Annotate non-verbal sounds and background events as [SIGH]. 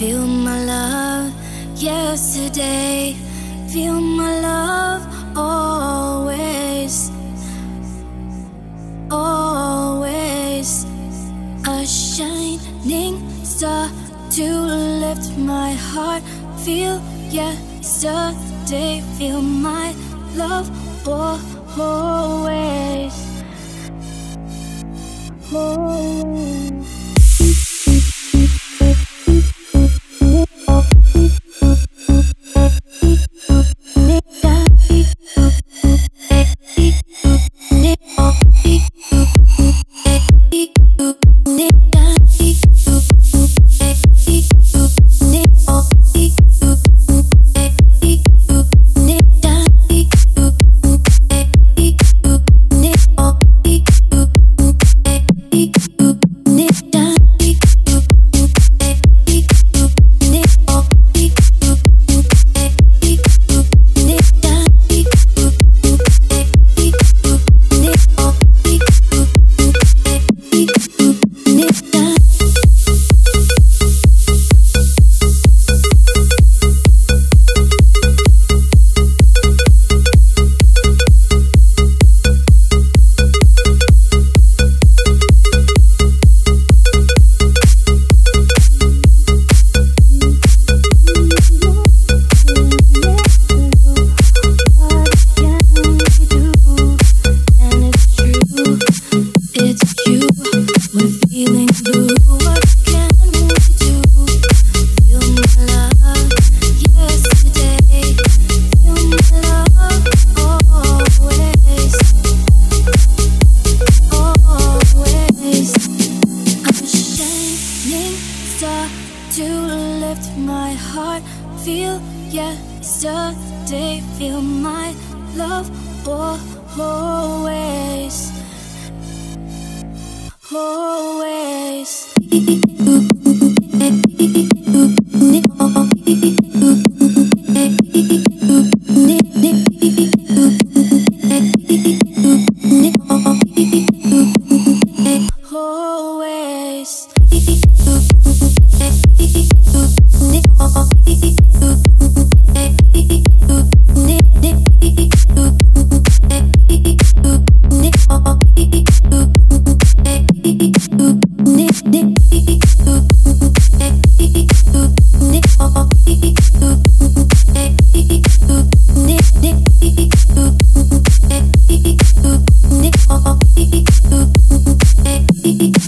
Feel my love yesterday, feel my love always, always. A shining star to lift my heart, feel yesterday, feel my love always. To lift my heart. Feel yesterday, feel my love always, always. [LAUGHS] Beep beep.